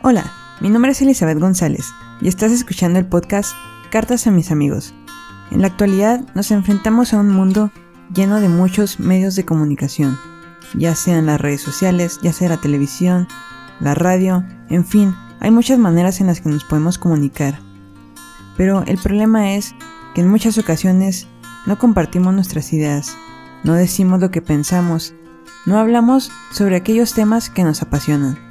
Hola, mi nombre es Elizabeth González y estás escuchando el podcast Cartas a mis amigos. En la actualidad nos enfrentamos a un mundo lleno de muchos medios de comunicación, ya sean las redes sociales, ya sea la televisión, la radio, en fin, hay muchas maneras en las que nos podemos comunicar. Pero el problema es que en muchas ocasiones no compartimos nuestras ideas, no decimos lo que pensamos, no hablamos sobre aquellos temas que nos apasionan.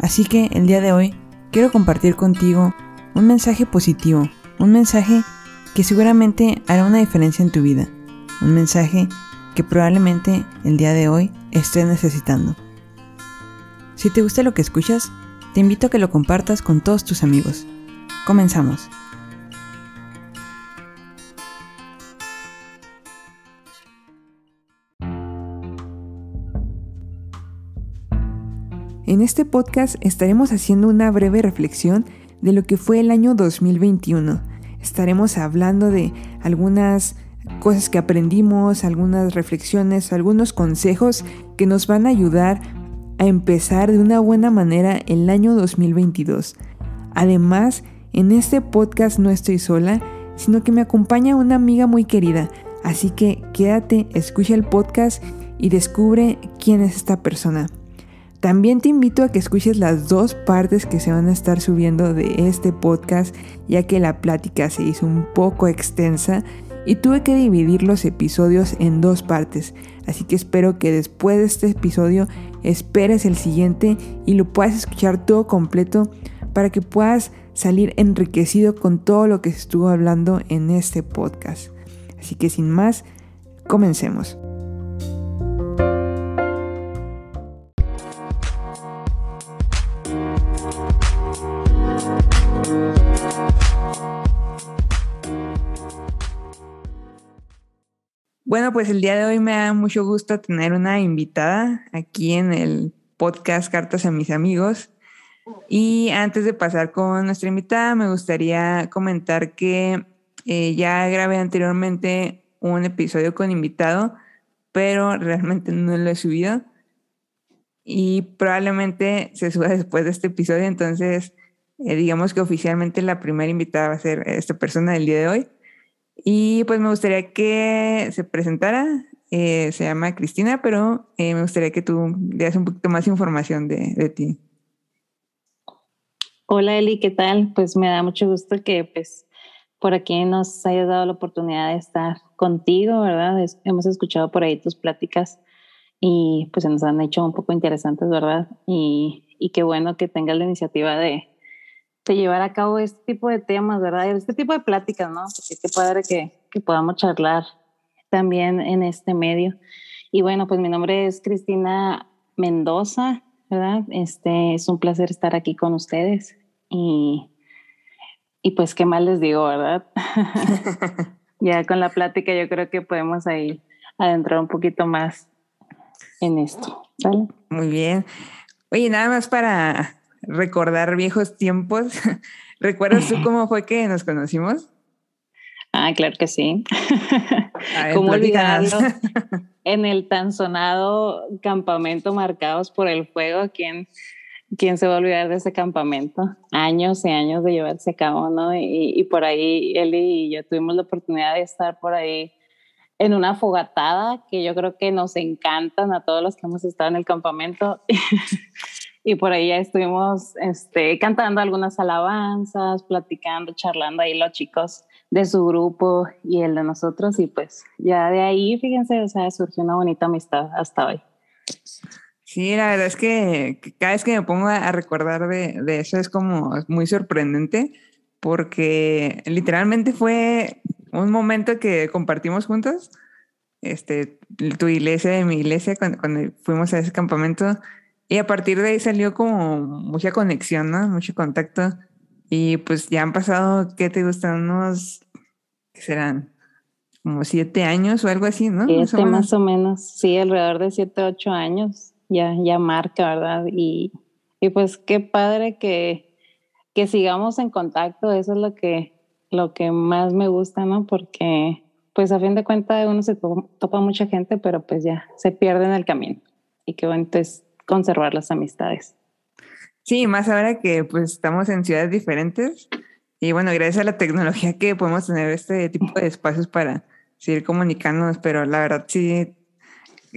Así que el día de hoy quiero compartir contigo un mensaje positivo, un mensaje que seguramente hará una diferencia en tu vida, un mensaje que probablemente el día de hoy estés necesitando. Si te gusta lo que escuchas, te invito a que lo compartas con todos tus amigos. Comenzamos. En este podcast estaremos haciendo una breve reflexión de lo que fue el año 2021. Estaremos hablando de algunas cosas que aprendimos, algunas reflexiones, algunos consejos que nos van a ayudar a empezar de una buena manera el año 2022. Además, en este podcast no estoy sola, sino que me acompaña una amiga muy querida. Así que quédate, escucha el podcast y descubre quién es esta persona. También te invito a que escuches las dos partes que se van a estar subiendo de este podcast, ya que la plática se hizo un poco extensa y tuve que dividir los episodios en dos partes. Así que espero que después de este episodio esperes el siguiente y lo puedas escuchar todo completo para que puedas salir enriquecido con todo lo que estuvo hablando en este podcast. Así que sin más, comencemos. Bueno, pues el día de hoy me da mucho gusto tener una invitada aquí en el podcast Cartas a mis amigos. Y antes de pasar con nuestra invitada, me gustaría comentar que eh, ya grabé anteriormente un episodio con invitado, pero realmente no lo he subido. Y probablemente se suba después de este episodio, entonces eh, digamos que oficialmente la primera invitada va a ser esta persona del día de hoy. Y pues me gustaría que se presentara. Eh, se llama Cristina, pero eh, me gustaría que tú dieras un poquito más información de, de, ti. Hola Eli, ¿qué tal? Pues me da mucho gusto que pues por aquí nos hayas dado la oportunidad de estar contigo, ¿verdad? hemos escuchado por ahí tus pláticas y pues se nos han hecho un poco interesantes, ¿verdad? Y, y qué bueno que tengas la iniciativa de, llevar a cabo este tipo de temas, ¿verdad? Este tipo de pláticas, ¿no? Porque qué padre que, que podamos charlar también en este medio. Y bueno, pues mi nombre es Cristina Mendoza, ¿verdad? Este es un placer estar aquí con ustedes y, y pues qué más les digo, ¿verdad? ya con la plática yo creo que podemos ahí adentrar un poquito más en esto, ¿vale? Muy bien. Oye, nada más para recordar viejos tiempos. ¿Recuerdas tú cómo fue que nos conocimos? Ah, claro que sí. ¿Cómo olvidarlo? en el tan sonado campamento Marcados por el Fuego, ¿quién, ¿quién se va a olvidar de ese campamento? Años y años de llevarse a cabo, ¿no? Y, y por ahí él y yo tuvimos la oportunidad de estar por ahí en una fogatada que yo creo que nos encantan a todos los que hemos estado en el campamento. y por ahí ya estuvimos este, cantando algunas alabanzas, platicando, charlando ahí los chicos de su grupo y el de nosotros y pues ya de ahí, fíjense, o sea, surgió una bonita amistad hasta hoy. Sí, la verdad es que cada vez que me pongo a recordar de, de eso es como muy sorprendente porque literalmente fue un momento que compartimos juntos, este, tu iglesia y mi iglesia, cuando fuimos a ese campamento, y a partir de ahí salió como mucha conexión, ¿no? Mucho contacto. Y pues ya han pasado, ¿qué te gustan? Unos, ¿qué serán? Como siete años o algo así, ¿no? Siete, más o menos. Sí, alrededor de siete, ocho años. Ya, ya marca, ¿verdad? Y, y pues qué padre que, que sigamos en contacto. Eso es lo que, lo que más me gusta, ¿no? Porque pues a fin de cuentas uno se topa mucha gente, pero pues ya se pierde en el camino. Y qué bueno es conservar las amistades. Sí, más ahora que pues estamos en ciudades diferentes y bueno, gracias a la tecnología que podemos tener este tipo de espacios para seguir comunicándonos, pero la verdad sí,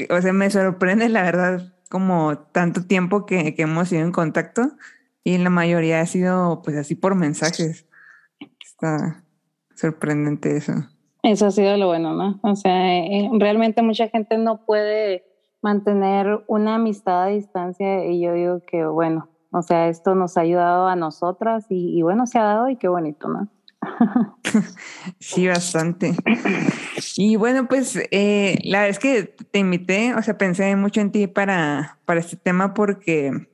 o sea, me sorprende la verdad como tanto tiempo que, que hemos sido en contacto y la mayoría ha sido pues así por mensajes. Está sorprendente eso. Eso ha sido lo bueno, ¿no? O sea, eh, realmente mucha gente no puede mantener una amistad a distancia y yo digo que bueno, o sea, esto nos ha ayudado a nosotras y, bueno, se ha dado y qué bonito, ¿no? sí, bastante. Y bueno, pues eh, la verdad es que te invité, o sea, pensé mucho en ti para, para este tema porque,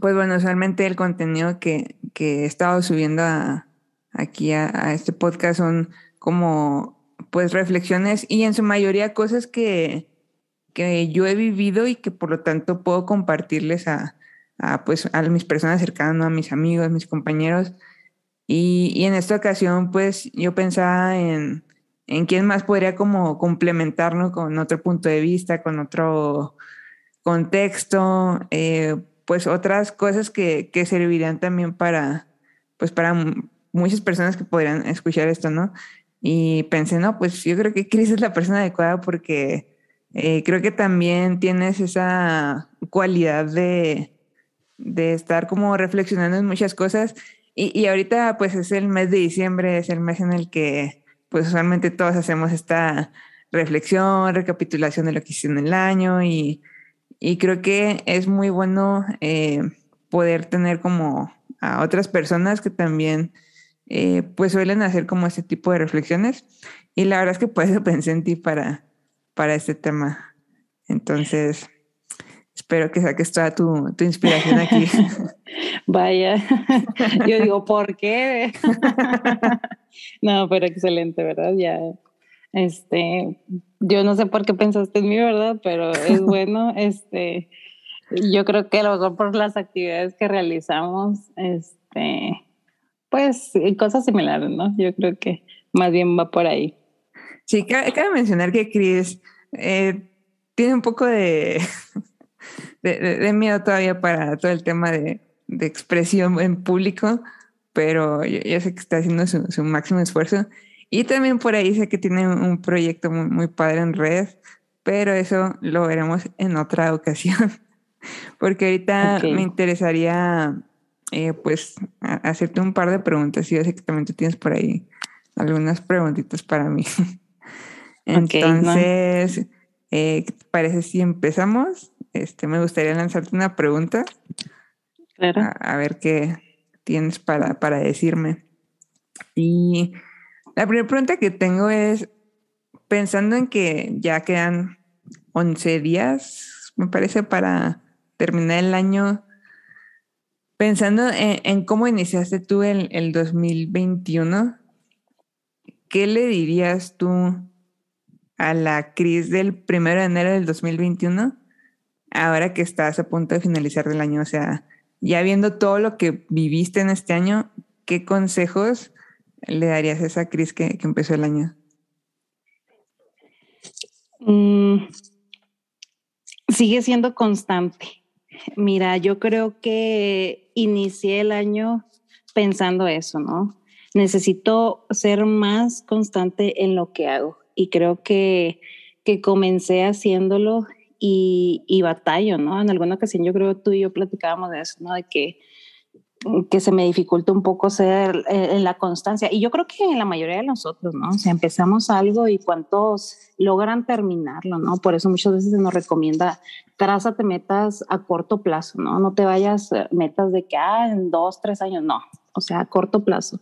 pues bueno, usualmente el contenido que, que he estado subiendo aquí a, a, este podcast son como, pues, reflexiones y en su mayoría cosas que, que yo he vivido y que por lo tanto puedo compartirles a, a, pues, a mis personas cercanas, a mis amigos, mis compañeros. Y, y, en esta ocasión, pues yo pensaba en, en quién más podría como complementarnos con otro punto de vista, con otro contexto, eh, pues otras cosas que, que, servirían también para, pues para muchas personas que podrían escuchar esto, ¿no? Y pensé, no, pues yo creo que Cris es la persona adecuada porque eh, creo que también tienes esa cualidad de, de estar como reflexionando en muchas cosas. Y, y, ahorita pues es el mes de diciembre, es el mes en el que pues usualmente todos hacemos esta reflexión, recapitulación de lo que hicieron en el año y, y creo que es muy bueno eh, poder tener como a otras personas que también eh, pues suelen hacer como este tipo de reflexiones y la verdad es que por eso pensé en ti para, para este tema. Entonces, espero que saques toda tu, tu inspiración aquí. Vaya, yo digo, ¿por qué? no, pero excelente, ¿verdad? Ya, este, yo no sé por qué pensaste en mí, ¿verdad? Pero es bueno, este, yo creo que a lo mejor por las actividades que realizamos, este, pues cosas similares, ¿no? Yo creo que más bien va por ahí. Sí, cabe, cabe mencionar que Chris eh, tiene un poco de, de, de, miedo todavía para todo el tema de, de expresión en público, pero yo, yo, sé que está haciendo su, su, máximo esfuerzo. Y también por ahí sé que tiene un proyecto muy, muy padre en redes, pero eso lo veremos en otra ocasión, porque ahorita okay. me interesaría eh, pues hacerte un par de preguntas yo sé que también tú tienes por ahí algunas preguntitas para mí. Entonces, eh, ¿qué te parece si empezamos? Este, me gustaría lanzarte una pregunta. Claro. A, a, ver qué tienes para, para decirme. Y la primera pregunta que tengo es, pensando en que ya quedan 11 días, me parece, para terminar el año, pensando en, en cómo iniciaste tú el, el 2021, ¿qué le dirías tú a la Cris del primero de enero del 2021, ahora que estás a punto de finalizar el año? O sea, ya viendo todo lo que viviste en este año, ¿qué consejos le darías a esa Cris que, que, empezó el año? Mm, sigue siendo constante. Mira, yo creo que inicié el año pensando eso, ¿no? Necesito ser más constante en lo que hago y creo que, que comencé haciéndolo y, y batallo, ¿no? En alguna ocasión yo creo tú y yo platicábamos de eso, ¿no? De que, que se me dificulta un poco ser eh, la constancia. Y yo creo que en la mayoría de nosotros, ¿no? O sea, empezamos algo y cuántos logran terminarlo, ¿no? Por eso muchas veces se nos recomienda, trázate metas a corto plazo, ¿no? No te vayas eh, metas de que, ah, en dos, tres años, no. O sea, a corto plazo.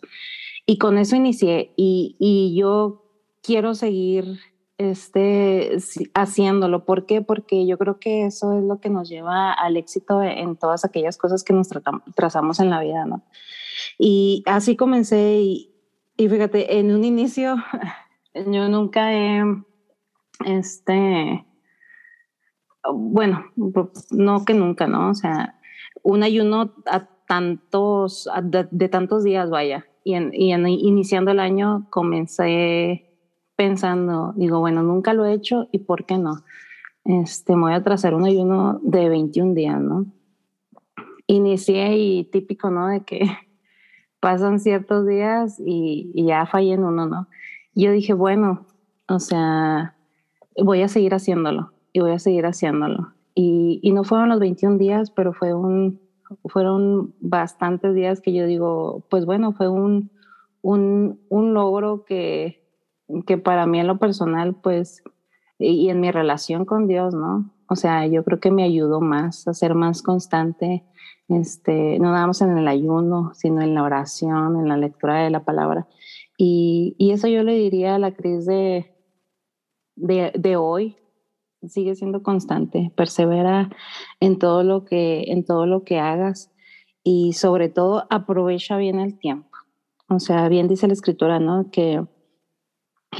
Y con eso inicié y, y yo quiero seguir este, haciéndolo. ¿Por qué? Porque yo creo que eso es lo que nos lleva al éxito en todas aquellas cosas que nos trazamos en la vida, ¿no? Y así comencé y, fíjate, en un inicio yo nunca he, este, bueno, no que nunca, ¿no? O sea, un ayuno a tantos, de, tantos días, vaya. Y, y en, iniciando el año comencé pensando, digo, bueno, nunca lo he hecho y ¿por qué no? Este, me voy a trazar un ayuno de 21 días, ¿no? inicié y típico, ¿no? De que pasan ciertos días y, ya fallé en uno, ¿no? Yo dije, bueno, o sea, voy a seguir haciéndolo y voy a seguir haciéndolo. Y, y, no fueron los 21 días, pero fue un, fueron bastantes días que yo digo, pues bueno, fue un, un, un logro que, que para mí en lo personal, pues, y en mi relación con Dios, ¿no? O sea, yo creo que me ayudó más a ser más constante, este, no nada en el ayuno, sino en la oración, en la lectura de la palabra. Y, y eso yo le diría a la Cris de, de, de, hoy, sigue siendo constante, persevera en todo lo que, en todo lo que hagas y sobre todo aprovecha bien el tiempo. O sea, bien dice la escritura, ¿no? Que,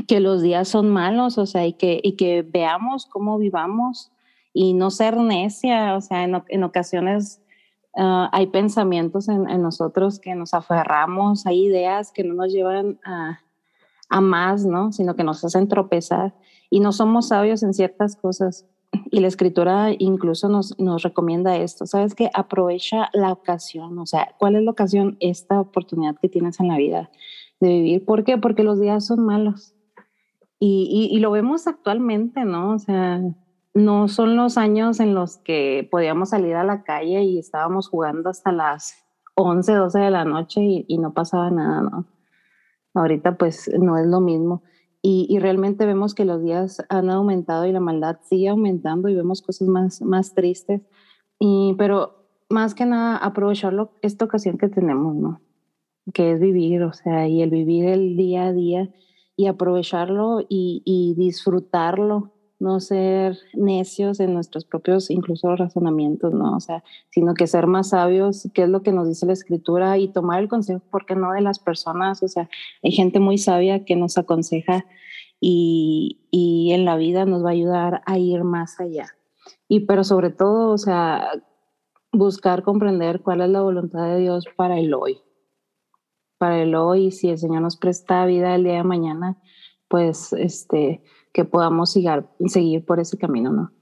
que los días son malos, o sea, y que, y que veamos cómo vivamos y no ser necia, o sea, en, en ocasiones uh, hay pensamientos en, en, nosotros que nos aferramos, hay ideas que no nos llevan a, a más, ¿no? Sino que nos hacen tropezar y no somos sabios en ciertas cosas. Y la escritura incluso nos, nos recomienda esto, ¿sabes? Que aprovecha la ocasión, o sea, ¿cuál es la ocasión? Esta oportunidad que tienes en la vida de vivir. ¿Por qué? Porque los días son malos. Y, y, y lo vemos actualmente, ¿no? O sea, no son los años en los que podíamos salir a la calle y estábamos jugando hasta las 11, 12 de la noche y, y no pasaba nada, ¿no? Ahorita pues no es lo mismo. Y, y, realmente vemos que los días han aumentado y la maldad sigue aumentando y vemos cosas más, más tristes. Y, pero más que nada aprovecharlo, esta ocasión que tenemos, ¿no? Que es vivir, o sea, y el vivir el día a día y aprovecharlo y, disfrutarlo, no ser necios en nuestros propios incluso razonamientos, ¿no? O sea, sino que ser más sabios, qué es lo que nos dice la escritura y tomar el consejo, ¿por qué no de las personas? O sea, hay gente muy sabia que nos aconseja y, y en la vida nos va a ayudar a ir más allá. Y pero sobre todo, o sea, buscar comprender cuál es la voluntad de Dios para el hoy. Para el hoy, si el Señor nos presta vida el día de mañana, pues este que podamos seguir, seguir por ese camino, ¿no?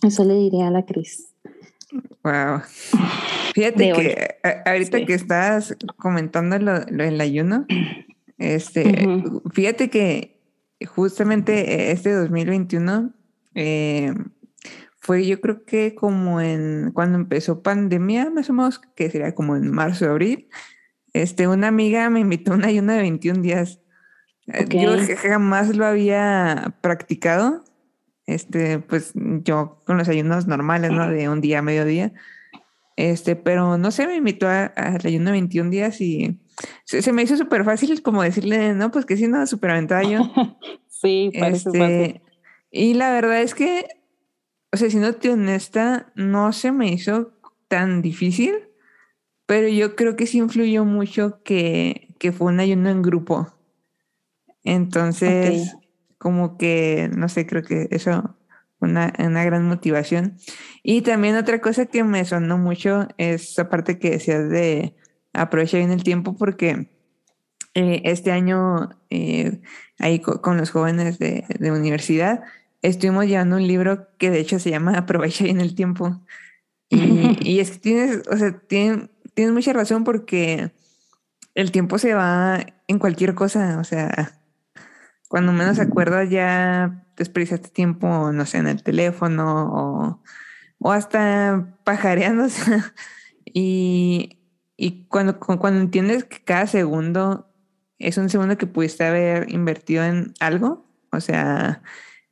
Eso le diría a la Cris. Wow. Fíjate que ahorita que estás comentando lo, del ayuno, este, fíjate que justamente este 2021 eh, fue yo creo que como en cuando empezó pandemia, más o menos, que sería como en marzo, abril, este, una amiga me invitó a un ayuno de 21 días eh, yo jamás lo había practicado. Este, pues yo con los ayunos normales, ¿no? De un día a mediodía. Este, pero no sé, me invitó al ayuno de 21 días y se, me hizo súper fácil como decirle, no, pues que sí, no, súper aventada yo. sí, parece este, fácil. Y la verdad es que, o sea, si no te honesta, no se me hizo tan difícil, pero yo creo que sí influyó mucho que, que fue un ayuno en grupo. Entonces, como que, no sé, creo que eso una, una gran motivación. Y también otra cosa que me sonó mucho es esa parte que decías de aprovechar bien el tiempo porque eh, este año eh, ahí con, los jóvenes de, de, universidad estuvimos llevando un libro que de hecho se llama Aprovecha bien el tiempo. Y, y es que tienes, o sea, tienes, tienes mucha razón porque el tiempo se va en cualquier cosa, o sea, cuando menos acuerdas ya desperdiciaste tiempo, no sé, en el teléfono o, o hasta pajareándose. y, y cuando, cuando entiendes que cada segundo es un segundo que pudiste haber invertido en algo, o sea,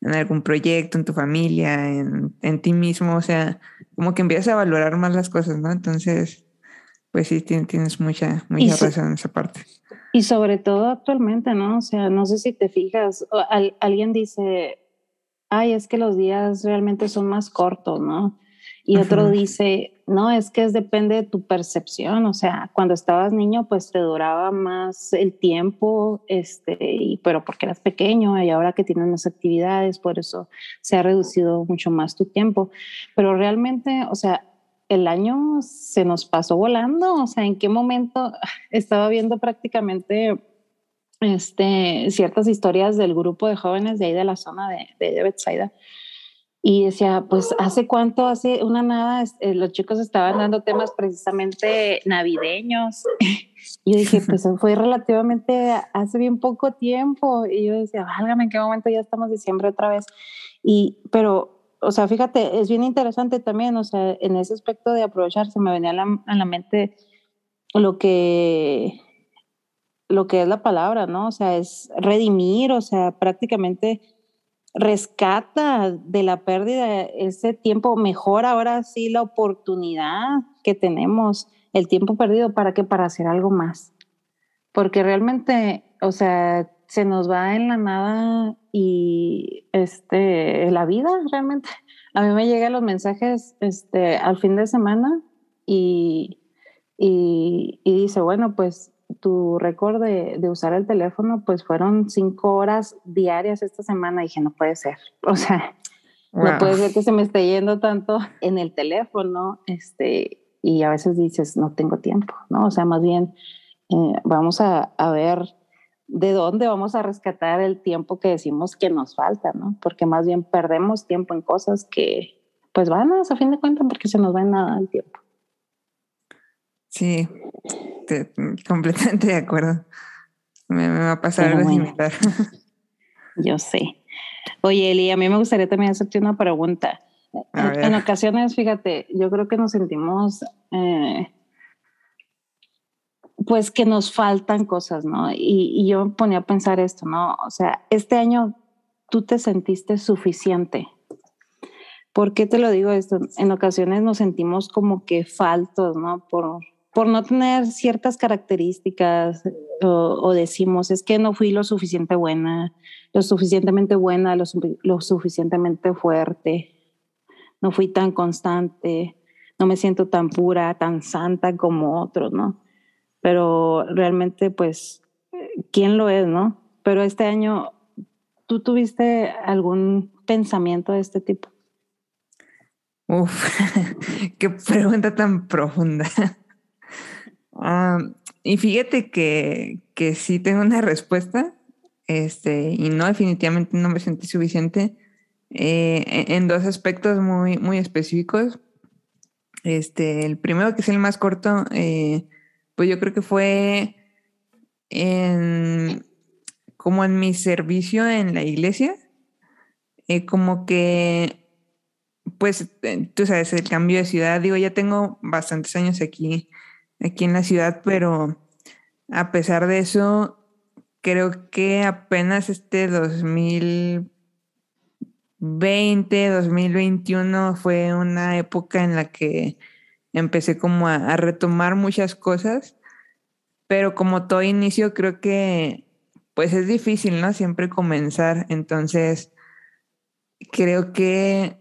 en algún proyecto, en tu familia, en, en ti mismo, o sea, como que empiezas a valorar más las cosas, ¿no? Entonces, pues sí, tienes mucha, mucha razón en esa parte. Y sobre todo actualmente, ¿no? O sea, no sé si te fijas, alguien dice, ay, es que los días realmente son más cortos, ¿no? Y otro dice, no, es que es, depende de tu percepción, o sea, cuando estabas niño, pues te duraba más el tiempo, este, y, pero porque eras pequeño y ahora que tienes más actividades, por eso se ha reducido mucho más tu tiempo. Pero realmente, o sea, el año se nos pasó volando, o sea, en qué momento estaba viendo prácticamente este, ciertas historias del grupo de jóvenes de ahí de la zona de, de Bethsaida Y decía, pues hace cuánto, hace una nada, eh, los chicos estaban dando temas precisamente navideños. y yo dije, pues fue relativamente hace bien poco tiempo. Y yo decía, válgame, ¿en qué momento ya estamos diciembre otra vez? Y, pero, o sea, fíjate, es bien interesante también, o sea, en ese aspecto de aprovechar, se me venía a la, a la mente lo que, lo que es la palabra, ¿no? O sea, es redimir, o sea, prácticamente rescata de la pérdida ese tiempo, mejor ahora sí la oportunidad que tenemos, el tiempo perdido, ¿para qué? Para hacer algo más. Porque realmente, o sea, se nos va en la nada y este, la vida realmente. A mí me llegan los mensajes este, al fin de semana y, y, y dice, bueno, pues tu récord de, de, usar el teléfono, pues fueron cinco horas diarias esta semana. Y dije, no puede ser. O sea, no puede ser que se me esté yendo tanto en el teléfono. Este, y a veces dices, no tengo tiempo, ¿no? O sea, más bien eh, vamos a, a, ver de dónde vamos a rescatar el tiempo que decimos que nos falta, ¿no? Porque más bien perdemos tiempo en cosas que, pues, van a, a fin de cuentas, porque se nos va en nada el tiempo. Sí, completamente de acuerdo. Me, va a pasar algo similar. Yo sé. Oye, Eli, a mí me gustaría también hacerte una pregunta. En, ocasiones, fíjate, yo creo que nos sentimos, eh, pues que nos faltan cosas, ¿no? Y, yo me ponía a pensar esto, ¿no? O sea, este año tú te sentiste suficiente. ¿Por qué te lo digo esto? En ocasiones nos sentimos como que faltos, ¿no? Por, por no tener ciertas características o, decimos, es que no fui lo suficiente buena, lo suficientemente buena, lo, lo, suficientemente fuerte, no fui tan constante, no me siento tan pura, tan santa como otros, ¿no? Pero realmente, pues, ¿quién lo es, no? Pero este año, ¿tú tuviste algún pensamiento de este tipo? Uf, qué pregunta tan profunda. Ah, y fíjate que, que sí tengo una respuesta, este, y no, definitivamente no me sentí suficiente eh, e-, en dos aspectos muy, muy específicos. Este, el primero, que es el más corto, eh, pues yo creo que fue como en mi servicio en la iglesia, eh, como que, pues, tú sabes, el cambio de ciudad, digo, ya tengo bastantes años aquí aquí en la ciudad, pero a pesar de eso, creo que apenas este 2020, 2021 fue una época en la que empecé como a, retomar muchas cosas, pero como todo inicio creo que pues es difícil, ¿no? Siempre comenzar, entonces creo que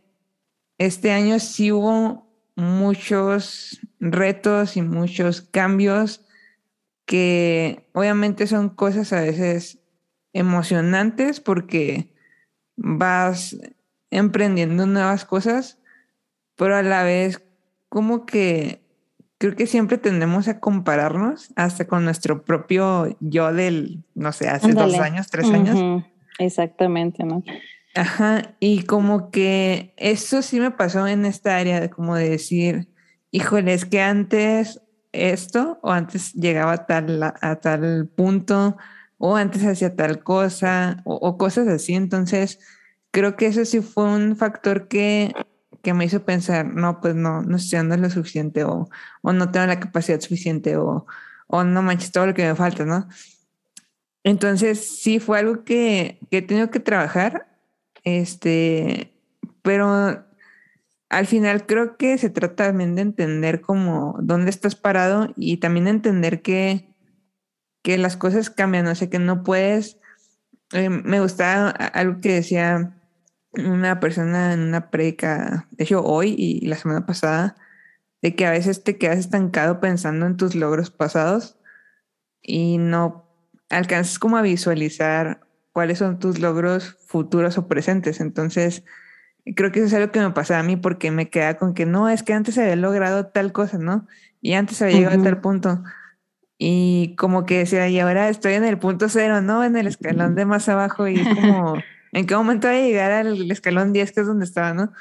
este año sí hubo muchos retos y muchos cambios que obviamente son cosas a veces emocionantes porque vas emprendiendo nuevas cosas, pero a la vez como que creo que siempre tendemos a compararnos hasta con nuestro propio yo del, no sé, hace dos años, tres años. Exactamente, ¿no? Ajá, y como que eso sí me pasó en esta área de como de decir, híjole, es que antes esto o antes llegaba a tal, a tal punto o antes hacía tal cosa o, cosas así. Entonces, creo que eso sí fue un factor que, que me hizo pensar, no, pues no, no estoy dando lo suficiente o, o no tengo la capacidad suficiente o, o no manches todo lo que me falta, ¿no? Entonces, sí fue algo que, que he tenido que trabajar, este, pero al final creo que se trata también de entender como dónde estás parado y también entender que, que las cosas cambian, o sea, que no puedes... Eh, me gustaba algo que decía una persona en una predica, de hecho hoy y la semana pasada, de que a veces te quedas estancado pensando en tus logros pasados y no alcanzas como a visualizar cuáles son tus logros futuros o presentes. Entonces, creo que eso es algo que me pasa a mí porque me queda con que no, es que antes había logrado tal cosa, ¿no? Y antes había llegado a tal punto. Y como que decía, y ahora estoy en el punto cero, ¿no? En el escalón de más abajo y como, en qué momento voy a llegar al escalón 10, que es donde estaba, ¿no?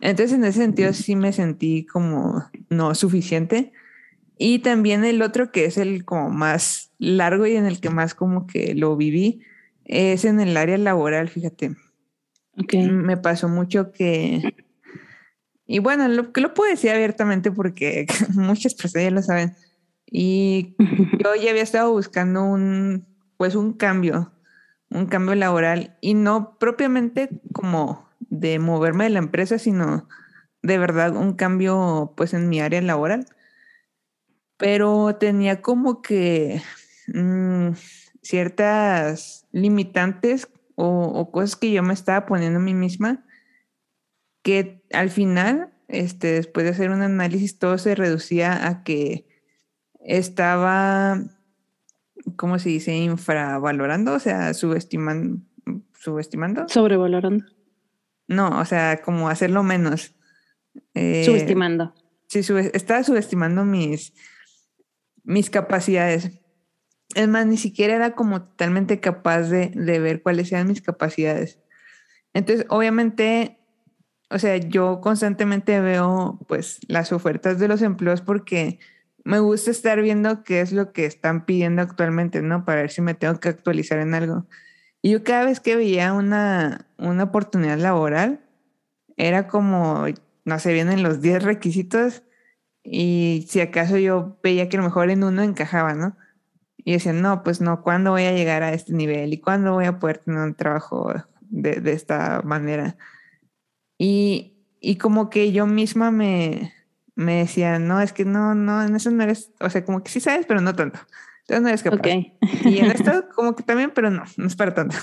Entonces, en ese sentido, sí me sentí como no suficiente. Y también el otro, que es el como más largo y en el que más como que lo viví, es en el área laboral, fíjate. Okay. Me pasó mucho que, y bueno, lo que lo puedo decir abiertamente porque muchas personas ya lo saben. Y yo ya había estado buscando un, pues un cambio, un cambio laboral y no propiamente como de moverme de la empresa, sino de verdad un cambio pues en mi área laboral. Pero tenía como que mm, ciertas limitantes o, cosas que yo me estaba poniendo a mí misma que al final, este, después de hacer un análisis, todo se reducía a que estaba, ¿cómo se dice? Infravalorando, o sea, subestimando. ¿Subestimando? Sobrevalorando. No, o sea, como hacerlo menos. Eh, subestimando. Sí, estaba subestimando mis, mis capacidades. Es más, ni siquiera era como totalmente capaz de, de ver cuáles eran mis capacidades. Entonces, obviamente, o sea, yo constantemente veo pues las ofertas de los empleos porque me gusta estar viendo qué es lo que están pidiendo actualmente, ¿no? Para ver si me tengo que actualizar en algo. Y yo cada vez que veía una, una oportunidad laboral, era como, no sé, vienen los 10 requisitos y si acaso yo veía que a lo mejor en uno encajaba, ¿no? Y decía, no, pues no, ¿cuándo voy a llegar a este nivel? ¿Y cuándo voy a poder tener un trabajo de, de esta manera? Y, y como que yo misma me, me decía, no, es que no, no, en eso no eres, o sea, como que sí sabes, pero no tanto. Entonces no eres capaz. Y en esto como que también, pero no, no es para tanto.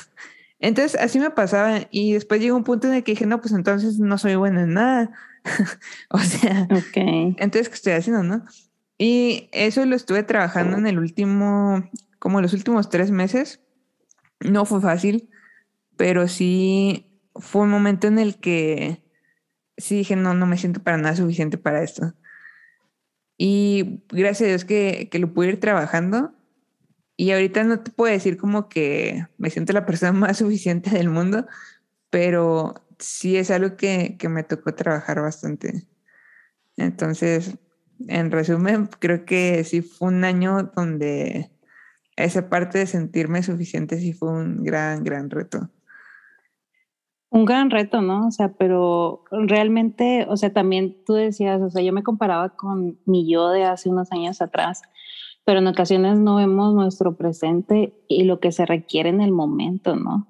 Entonces así me pasaba y después llegó un punto en el que dije, no, pues entonces no soy buena en nada. o sea, okay. entonces, ¿qué estoy haciendo, no? Y eso lo estuve trabajando en el último, como los últimos tres meses. No fue fácil, pero sí fue un momento en el que sí dije, no, no me siento para nada suficiente para esto. Y gracias a Dios que, que lo pude ir trabajando. Y ahorita no te puedo decir como que me siento la persona más suficiente del mundo, pero sí es algo que, que me tocó trabajar bastante. Entonces, en resumen, creo que sí fue un año donde esa parte de sentirme suficiente sí fue un gran, gran reto. Un gran reto, ¿no? O sea, pero realmente, o sea, también tú decías, o sea, yo me comparaba con mi yo de hace unos años atrás, pero en ocasiones no vemos nuestro presente y lo que se requiere en el momento, ¿no?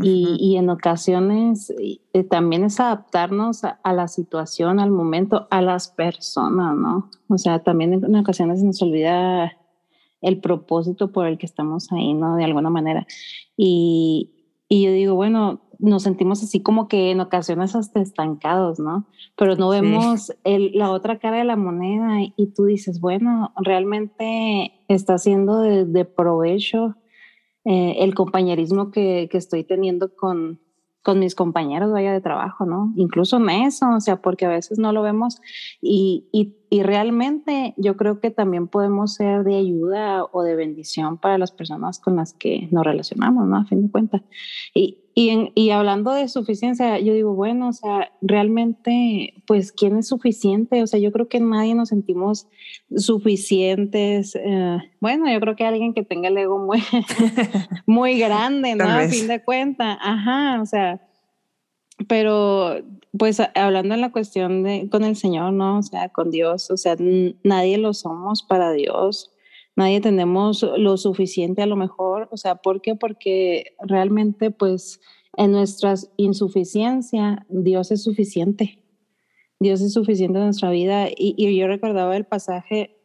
y, y, en ocasiones eh, también es adaptarnos a, a, la situación, al momento, a las personas, ¿no? O sea, también en ocasiones nos olvida el propósito por el que estamos ahí, ¿no? De alguna manera. Y, y yo digo, bueno, nos sentimos así como que en ocasiones hasta estancados, ¿no? Pero no vemos el, la otra cara de la moneda y tú dices, bueno, realmente está siendo de, de provecho eh, el compañerismo que, que, estoy teniendo con, con mis compañeros vaya de trabajo, ¿no? Incluso en eso, o sea, porque a veces no lo vemos y, y, y, realmente yo creo que también podemos ser de ayuda o de bendición para las personas con las que nos relacionamos, ¿no? A fin de cuentas. Y, y, hablando de suficiencia, yo digo, bueno, o sea, realmente, pues, ¿quién es suficiente? O sea, yo creo que nadie nos sentimos suficientes. Eh, bueno, yo creo que alguien que tenga el ego muy, muy grande, ¿no? A fin de cuentas, ajá, o sea, pero pues hablando en la cuestión de con el Señor, ¿no? O sea, con Dios, o sea, nadie lo somos para Dios nadie tenemos lo suficiente a lo mejor, o sea, ¿por qué? Porque realmente pues en nuestra insuficiencia Dios es suficiente. Dios es suficiente en nuestra vida y, yo recordaba el pasaje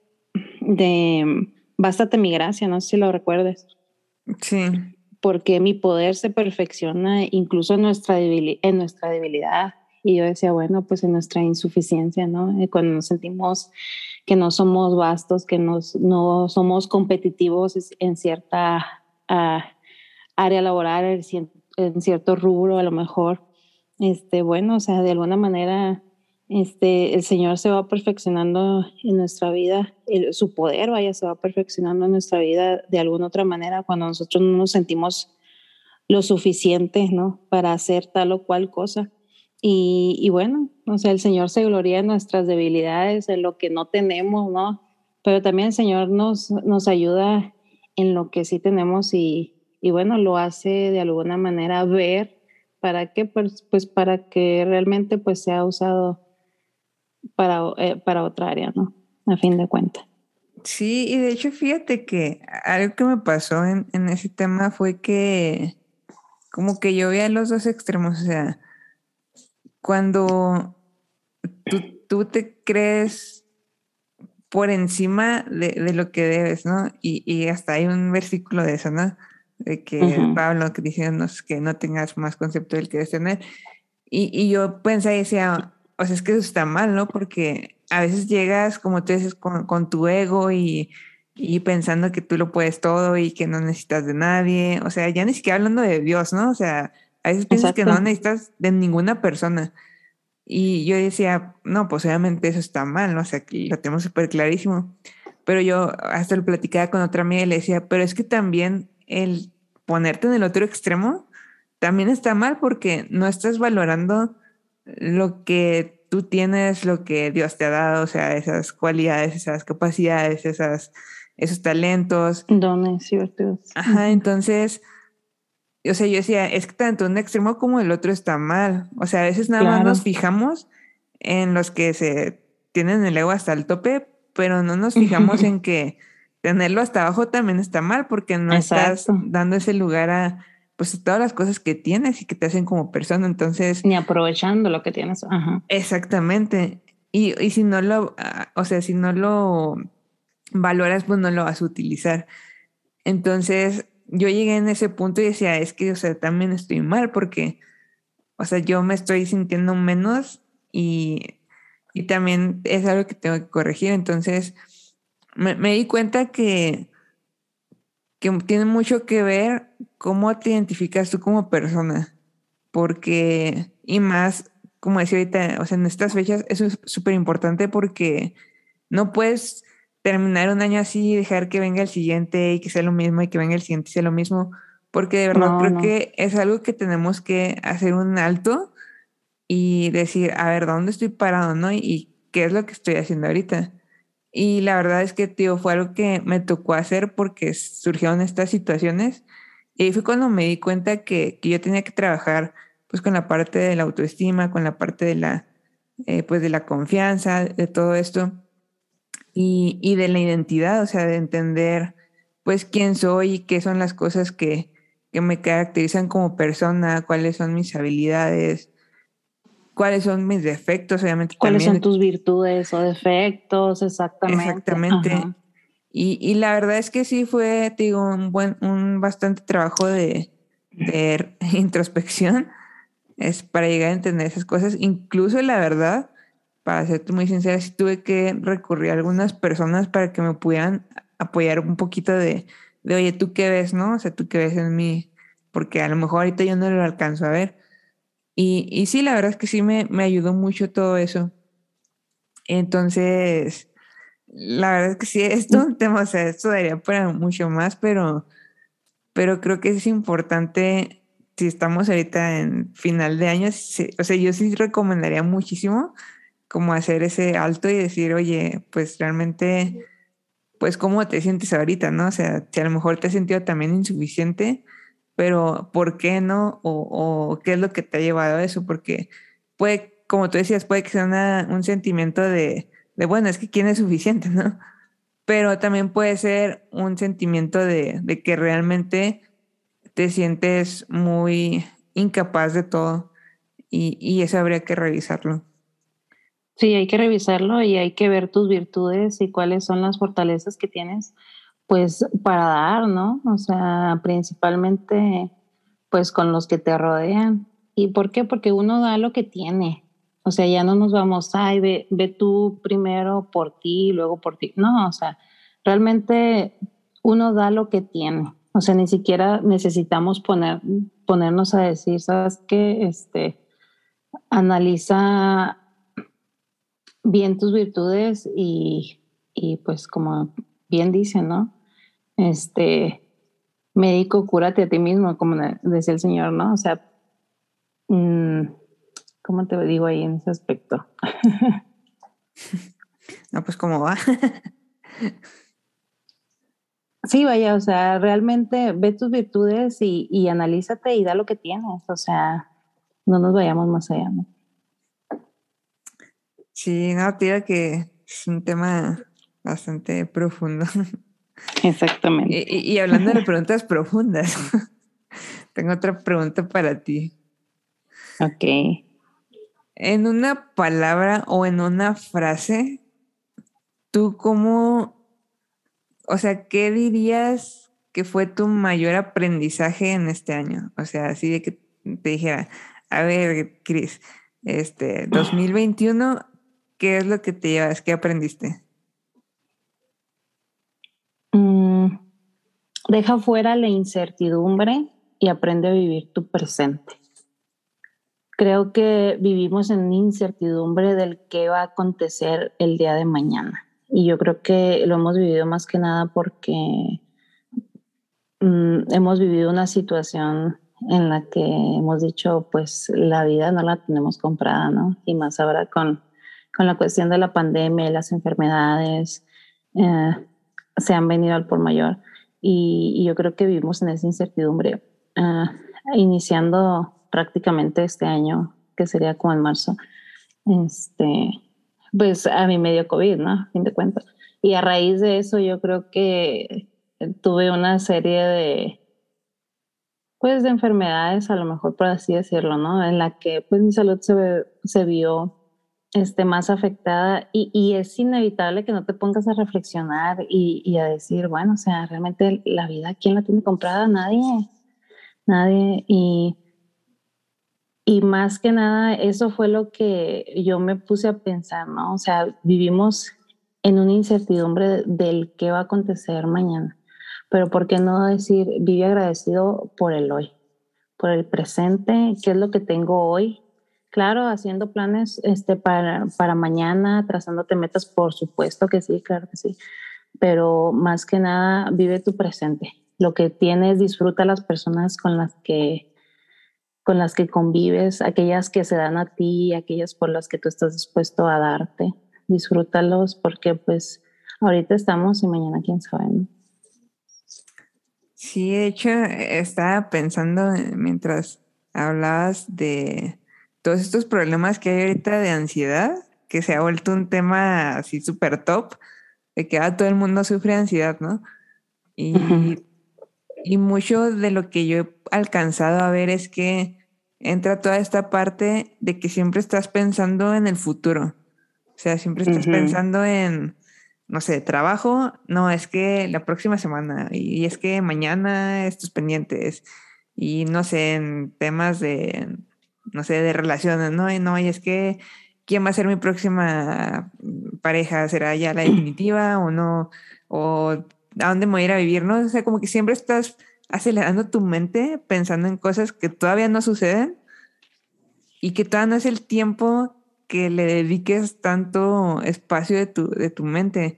de Bástate mi gracia, no sé si lo recuerdes. Sí. Porque mi poder se perfecciona incluso en nuestra, en nuestra debilidad. Y yo decía, bueno, pues en nuestra insuficiencia, ¿no? Cuando nos sentimos que no somos vastos, que nos, no somos competitivos en cierta uh, área laboral, en, cierto rubro a lo mejor. Este, bueno, o sea, de alguna manera este, el Señor se va perfeccionando en nuestra vida, su poder, vaya, se va perfeccionando en nuestra vida de alguna otra manera cuando nosotros no nos sentimos lo suficiente, ¿no? Para hacer tal o cual cosa. Y, y, bueno, o sea, el Señor se gloria en nuestras debilidades, en lo que no tenemos, ¿no? Pero también el Señor nos, nos ayuda en lo que sí tenemos y, y bueno, lo hace de alguna manera ver para que, pues, pues para que realmente pues sea usado para, eh, para otra área, ¿no? A fin de cuentas. Sí, y de hecho fíjate que algo que me pasó en, en ese tema fue que como que yo veía los dos extremos, o sea, cuando tú, tú te crees por encima de, de, lo que debes, ¿no? Y, y, hasta hay un versículo de eso, ¿no? De que uh -huh. Pablo que diciéndonos que no tengas más concepto del que debes tener. Y, y yo pensé y decía, o sea, es que eso está mal, ¿no? Porque a veces llegas, como tú dices, con, con tu ego y, y, pensando que tú lo puedes todo y que no necesitas de nadie. O sea, ya ni siquiera hablando de Dios, ¿no? O sea, a veces piensas Exacto. que no necesitas de ninguna persona. Y yo decía, no, pues obviamente eso está mal, ¿no? O sea, lo tenemos súper clarísimo. Pero yo hasta lo platicaba con otra amiga y le decía, pero es que también el ponerte en el otro extremo también está mal porque no estás valorando lo que tú tienes, lo que Dios te ha dado, o sea, esas cualidades, esas capacidades, esas, esos talentos. Dones y virtudes. Ajá, entonces, o sea, yo decía, es que tanto un extremo como el otro está mal. O sea, a veces nada claro. más nos fijamos en los que se tienen el ego hasta el tope, pero no nos fijamos en que tenerlo hasta abajo también está mal porque no Exacto. estás dando ese lugar a pues todas las cosas que tienes y que te hacen como persona, entonces... Ni aprovechando lo que tienes. Ajá. Exactamente. Y, y si no lo, o sea, si no lo valoras, pues no lo vas a utilizar. Entonces, yo llegué en ese punto y decía, es que, o sea, también estoy mal porque, o sea, yo me estoy sintiendo menos y, y también es algo que tengo que corregir. Entonces, me, di cuenta que que tiene mucho que ver cómo te identificas tú como persona, porque, y más, como decía ahorita, o sea, en estas fechas eso es súper importante porque no puedes terminar un año así y dejar que venga el siguiente y que sea lo mismo y que venga el siguiente y sea lo mismo, porque de verdad no, creo no. que es algo que tenemos que hacer un alto y decir, a ver, ¿dónde estoy parado, no? Y, qué es lo que estoy haciendo ahorita. Y la verdad es que, tío, fue algo que me tocó hacer porque surgieron estas situaciones. Y fue cuando me di cuenta que, que yo tenía que trabajar pues con la parte de la autoestima, con la parte de la, eh, pues de la confianza, de todo esto. Y, y, de la identidad, o sea, de entender pues quién soy y qué son las cosas que, que me caracterizan como persona, cuáles son mis habilidades, cuáles son mis defectos, obviamente. ¿Cuáles también. son tus virtudes o defectos? Exactamente. Exactamente. Y, y, la verdad es que sí fue, te digo, un buen, un bastante trabajo de, de introspección es para llegar a entender esas cosas. Incluso la verdad, para serte muy sincera, sí tuve que recurrir a algunas personas para que me pudieran apoyar un poquito de, de, oye, ¿tú qué ves, no? O sea, ¿tú qué ves en mí? Porque a lo mejor ahorita yo no lo alcanzo a ver y, y sí, la verdad es que sí me, me ayudó mucho todo eso. Entonces, la verdad es que sí, es o sea, esto daría para mucho más, pero, pero creo que es importante, si estamos ahorita en final de año, o sea, yo sí recomendaría muchísimo como hacer ese alto y decir, oye, pues realmente, pues cómo te sientes ahorita, ¿no? O sea, si a lo mejor te has sentido también insuficiente, pero ¿por qué no? O, qué es lo que te ha llevado a eso, porque puede, como tú decías, puede que sea un sentimiento de, de, bueno, es que quién es suficiente, ¿no? Pero también puede ser un sentimiento de, de que realmente te sientes muy incapaz de todo y, y eso habría que revisarlo. Sí, hay que revisarlo y hay que ver tus virtudes y cuáles son las fortalezas que tienes pues para dar, ¿no? O sea, principalmente pues con los que te rodean. ¿Y por qué? Porque uno da lo que tiene. O sea, ya no nos vamos, ay, ve, ve tú primero por ti, luego por ti. No, o sea, realmente uno da lo que tiene. O sea, ni siquiera necesitamos poner, ponernos a decir, ¿sabes qué? Este, analiza bien tus virtudes y, y pues como bien dice, ¿no? Este, médico, cúrate a ti mismo, como decía el Señor, ¿no? O sea, mm, ¿cómo te digo ahí en ese aspecto? no, pues cómo va. sí, vaya, o sea, realmente ve tus virtudes y, y analízate y da lo que tienes, o sea, no nos vayamos más allá, ¿no? Sí, no, tira que es un tema bastante profundo. Exactamente. Y, hablando de preguntas profundas, tengo otra pregunta para ti. Ok. En una palabra o en una frase, ¿tú cómo, o sea, qué dirías que fue tu mayor aprendizaje en este año? O sea, así de que te dijera, a ver, Cris, este, 2021, ¿qué es lo que te llevas? ¿Qué aprendiste? Mm, deja fuera la incertidumbre y aprende a vivir tu presente. Creo que vivimos en incertidumbre del qué va a acontecer el día de mañana. Y yo creo que lo hemos vivido más que nada porque mm, hemos vivido una situación en la que hemos dicho, pues la vida no la tenemos comprada, ¿no? Y más ahora con, con la cuestión de la pandemia y las enfermedades. Eh, se han venido al por mayor y, yo creo que vivimos en esa incertidumbre. Ah, iniciando prácticamente este año, que sería como en marzo, este, pues a mí me dio COVID, ¿no? A fin de cuentas. Y a raíz de eso yo creo que tuve una serie de, pues de enfermedades, a lo mejor por así decirlo, ¿no? En la que pues mi salud se, se vio este, más afectada y, y, es inevitable que no te pongas a reflexionar y, y, a decir, bueno, o sea, realmente la vida, ¿quién la tiene comprada? Nadie, nadie. Y, y más que nada, eso fue lo que yo me puse a pensar, ¿no? O sea, vivimos en una incertidumbre del qué va a acontecer mañana, pero ¿por qué no decir, vive agradecido por el hoy, por el presente, qué es lo que tengo hoy? Claro, haciendo planes este, para, para mañana, trazándote metas, por supuesto que sí, claro que sí. Pero más que nada, vive tu presente. Lo que tienes, disfruta las personas con las que con las que convives, aquellas que se dan a ti, aquellas por las que tú estás dispuesto a darte. Disfrútalos porque pues ahorita estamos y mañana quién sabe. Sí, de hecho, estaba pensando mientras hablabas de, todos estos problemas que hay ahorita de ansiedad, que se ha vuelto un tema así súper top, de que todo el mundo sufre ansiedad, ¿no? Y, y mucho de lo que yo he alcanzado a ver es que entra toda esta parte de que siempre estás pensando en el futuro. O sea, siempre estás pensando en, no sé, trabajo, no, es que la próxima semana, y es que mañana estos pendientes, y no sé, en temas de no sé, de relaciones, ¿no? Y no, y es que, ¿quién va a ser mi próxima pareja? ¿Será ya la definitiva o no? ¿O a dónde me voy a ir a vivir? ¿No? O sea, como que siempre estás acelerando tu mente pensando en cosas que todavía no suceden y que todavía no es el tiempo que le dediques tanto espacio de tu, de tu mente.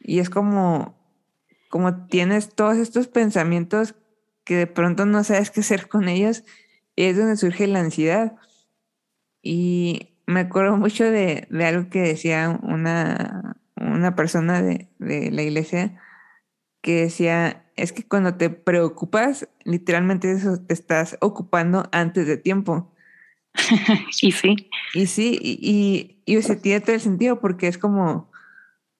Y es como, como tienes todos estos pensamientos que de pronto no sabes qué hacer con ellos es donde surge la ansiedad. Y me acuerdo mucho de, algo que decía una, una persona de, la iglesia, que decía, es que cuando te preocupas, literalmente eso te estás ocupando antes de tiempo. y sí. Y sí, y, y, y tiene todo el sentido porque es como,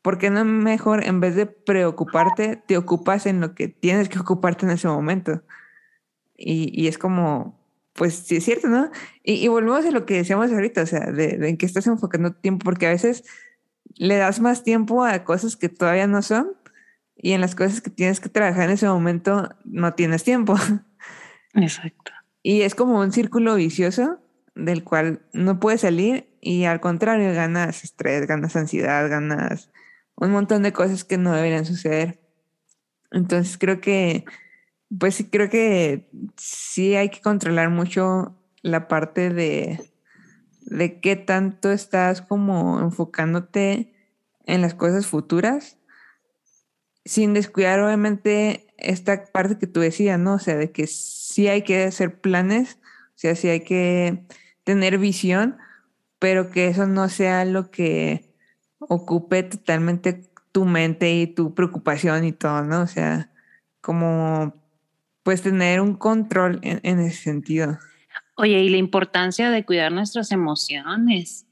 ¿por qué no mejor en vez de preocuparte, te ocupas en lo que tienes que ocuparte en ese momento? Y, y es como, pues sí es cierto, ¿no? Y, volvemos a lo que decíamos ahorita, o sea, de, en qué estás enfocando tiempo, porque a veces le das más tiempo a cosas que todavía no son y en las cosas que tienes que trabajar en ese momento no tienes tiempo. Exacto. Y es como un círculo vicioso del cual no puedes salir y al contrario ganas estrés, ganas ansiedad, ganas un montón de cosas que no deberían suceder. Entonces creo que pues sí, creo que sí hay que controlar mucho la parte de, de qué tanto estás como enfocándote en las cosas futuras sin descuidar obviamente esta parte que tú decías, ¿no? O sea, de que sí hay que hacer planes, o sea, sí hay que tener visión, pero que eso no sea lo que ocupe totalmente tu mente y tu preocupación y todo, ¿no? O sea, como pues tener un control en, ese sentido. Oye, y la importancia de cuidar nuestras emociones.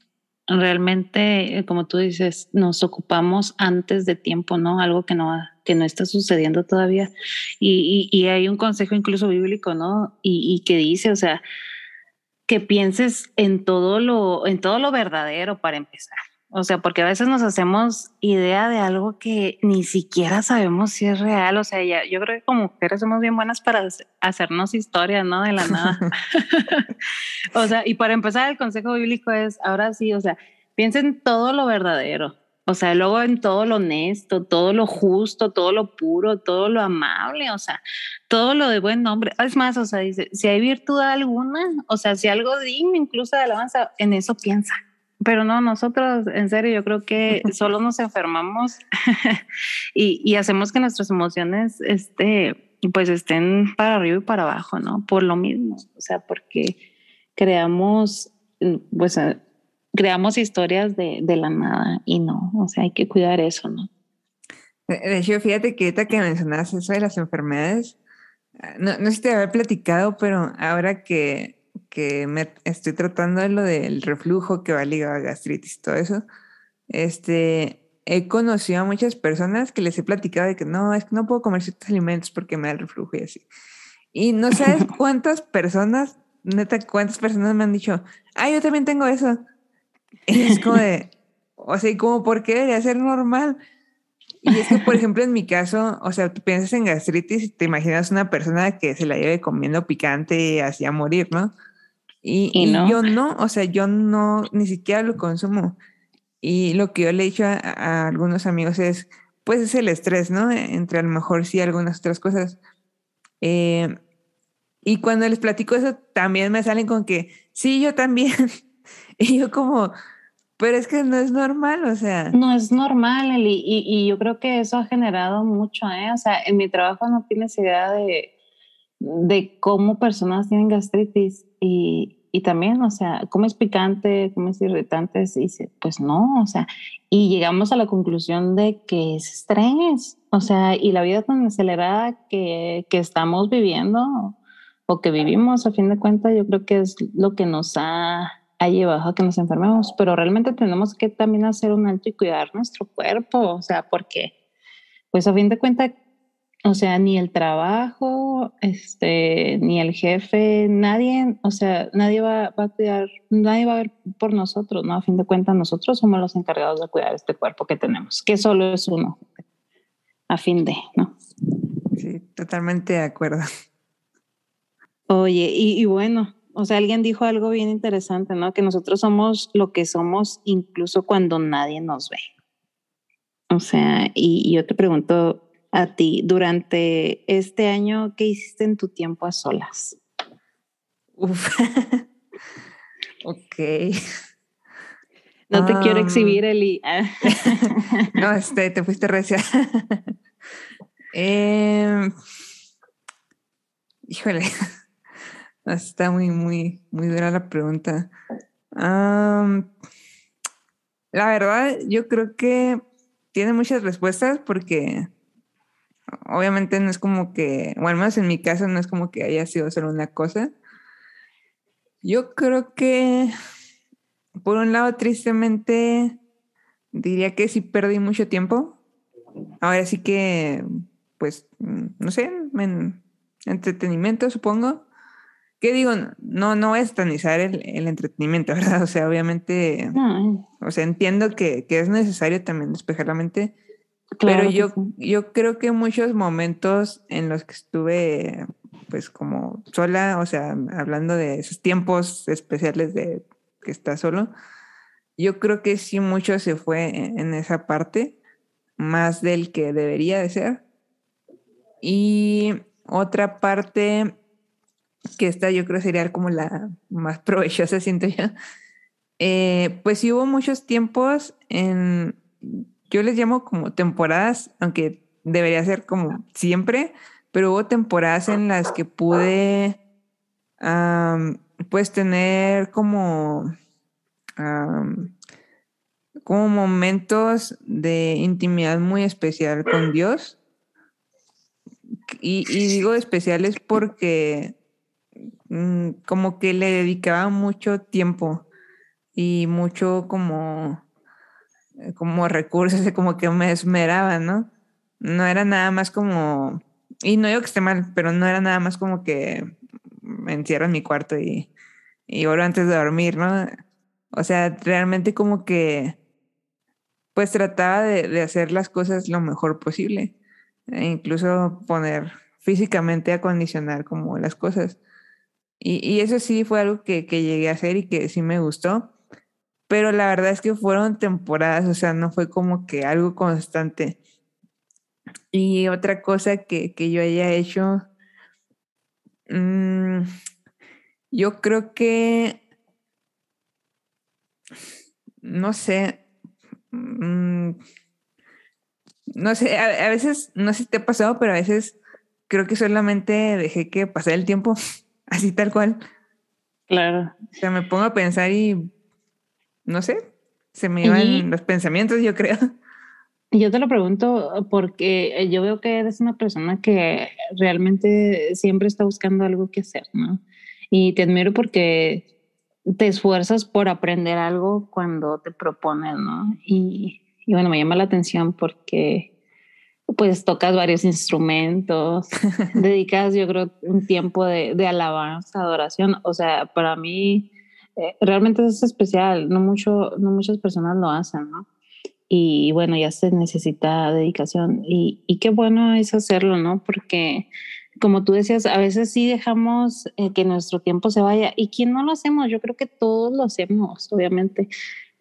Realmente, eh, como tú dices, nos ocupamos antes de tiempo, ¿no? Algo que no, que no está sucediendo todavía. Y, y, hay un consejo incluso bíblico, ¿no? Y, y, que dice, o sea, que pienses en todo lo, en todo lo verdadero para empezar. O sea, porque a veces nos hacemos idea de algo que ni siquiera sabemos si es real. O sea, ya, yo creo que como mujeres somos bien buenas para hacernos historia, ¿no? De la nada. o sea, y para empezar, el consejo bíblico es, ahora sí, o sea, piensen en todo lo verdadero. O sea, luego en todo lo honesto, todo lo justo, todo lo puro, todo lo amable, o sea, todo lo de buen nombre. Es más, o sea, dice, si hay virtud alguna, o sea, si algo digno incluso de alabanza, en eso piensa. Pero no, nosotros, en serio, yo creo que solo nos enfermamos y, hacemos que nuestras emociones este, pues estén para arriba y para abajo, ¿no? Por lo mismo, o sea, porque creamos, pues, eh, creamos historias de, de la nada y no, o sea, hay que cuidar eso, ¿no? De hecho, fíjate que ahorita que mencionas eso de las enfermedades, no, no sé si te había platicado, pero ahora que que me estoy tratando de lo del reflujo que va ligado a gastritis y todo eso, este, he conocido a muchas personas que les he platicado de que no, es que no puedo comer ciertos alimentos porque me da el reflujo y así. Y no sabes cuántas personas, neta, cuántas personas me han dicho, ah, yo también tengo eso. Y es como de, o sea, como, ¿por qué debería ser normal? Y es que, por ejemplo, en mi caso, o sea, tú piensas en gastritis y te imaginas una persona que se la lleve comiendo picante así a morir, ¿no? Y, yo no, o sea, yo no, ni siquiera lo consumo. Y lo que yo le he dicho a, algunos amigos es, pues es el estrés, ¿no? Entre a lo mejor sí algunas otras cosas. Eh, y cuando les platico eso, también me salen con que, sí, yo también. y yo como, pero es que no es normal, o sea. No es normal, Eli, y, y yo creo que eso ha generado mucho, ¿eh? O sea, en mi trabajo no tienes idea de, de cómo personas tienen gastritis y, y también, o sea, comes picante, comes irritantes, y dice, pues no, o sea, y llegamos a la conclusión de que es estrés, o sea, y la vida tan acelerada que, que estamos viviendo o que vivimos, a fin de cuentas, yo creo que es lo que nos ha, ha llevado a que nos enfermemos, pero realmente tenemos que también hacer un alto y cuidar nuestro cuerpo, o sea, porque, pues a fin de cuentas, o sea, ni el trabajo, este, ni el jefe, nadie, o sea, nadie va, a cuidar, nadie va a ver por nosotros, ¿no? A fin de cuentas, nosotros somos los encargados de cuidar este cuerpo que tenemos, que solo es uno, a fin de, ¿no? Sí, totalmente de acuerdo. Oye, y, y bueno, o sea, alguien dijo algo bien interesante, ¿no? Que nosotros somos lo que somos incluso cuando nadie nos ve. O sea, y yo te pregunto, a ti durante este año, ¿qué hiciste en tu tiempo a solas? Uf. ok. No te quiero exhibir, Eli. no, este, te fuiste recia. Em, híjole, está muy, muy, muy dura la pregunta. la verdad, yo creo que tiene muchas respuestas porque Obviamente no es como que, o al menos en mi caso no es como que haya sido solo una cosa. Yo creo que, por un lado, tristemente, diría que sí perdí mucho tiempo. Ahora sí que, pues, no sé, en entretenimiento, supongo. ¿Qué digo? No, no es estanizar el, el, entretenimiento, ¿verdad? O sea, obviamente, o sea, entiendo que, que, es necesario también despejar la mente, pero yo, yo creo que muchos momentos en los que estuve, pues como sola, o sea, hablando de esos tiempos especiales de que está solo, yo creo que sí mucho se fue en esa parte, más del que debería de ser. Y otra parte que esta yo creo sería como la más provechosa, siento yo, eh, pues sí hubo muchos tiempos en yo les llamo como temporadas, aunque debería ser como siempre, pero hubo temporadas en las que pude, pues, tener como, como momentos de intimidad muy especial con Dios. Y, y digo especiales porque mm, como que le dedicaba mucho tiempo y mucho como, como recursos, como que me esmeraba, ¿no? No era nada más como, y no digo que esté mal, pero no era nada más como que me encierro en mi cuarto y, y oro antes de dormir, ¿no? O sea, realmente como que, pues trataba de, de hacer las cosas lo mejor posible, e incluso poner físicamente a condicionar como las cosas. Y, y eso sí fue algo que, que llegué a hacer y que sí me gustó pero la verdad es que fueron temporadas, o sea, no fue como que algo constante. Y otra cosa que, yo haya hecho, mm, yo creo que, no sé, mm, no sé, a, veces, no sé si te ha pasado, pero a veces creo que solamente dejé que pasara el tiempo, así tal cual. Claro. O sea, me pongo a pensar y no sé, se me iban los pensamientos, yo creo. Yo te lo pregunto porque yo veo que eres una persona que realmente siempre está buscando algo que hacer, ¿no? Y te admiro porque te esfuerzas por aprender algo cuando te propones, ¿no? Y, y bueno, me llama la atención porque pues tocas varios instrumentos, dedicas yo creo un tiempo de, de alabanza, adoración, o sea, para mí eh, realmente es especial, no, mucho, no muchas personas lo hacen, ¿no? Y bueno, ya se necesita dedicación y, y qué bueno es hacerlo, ¿no? Porque como tú decías, a veces sí dejamos eh, que nuestro tiempo se vaya y quien no lo hacemos, yo creo que todos lo hacemos, obviamente,